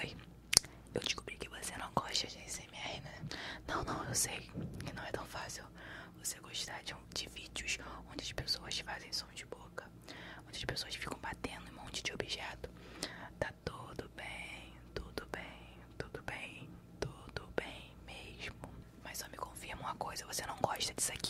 Oi, eu descobri que você não gosta de SMR, né? Não, não, eu sei que não é tão fácil você gostar de, de vídeos onde as pessoas fazem som de boca, onde as pessoas ficam batendo em um monte de objeto. Tá tudo bem, tudo bem, tudo bem, tudo bem mesmo. Mas só me confirma uma coisa, você não gosta disso aqui,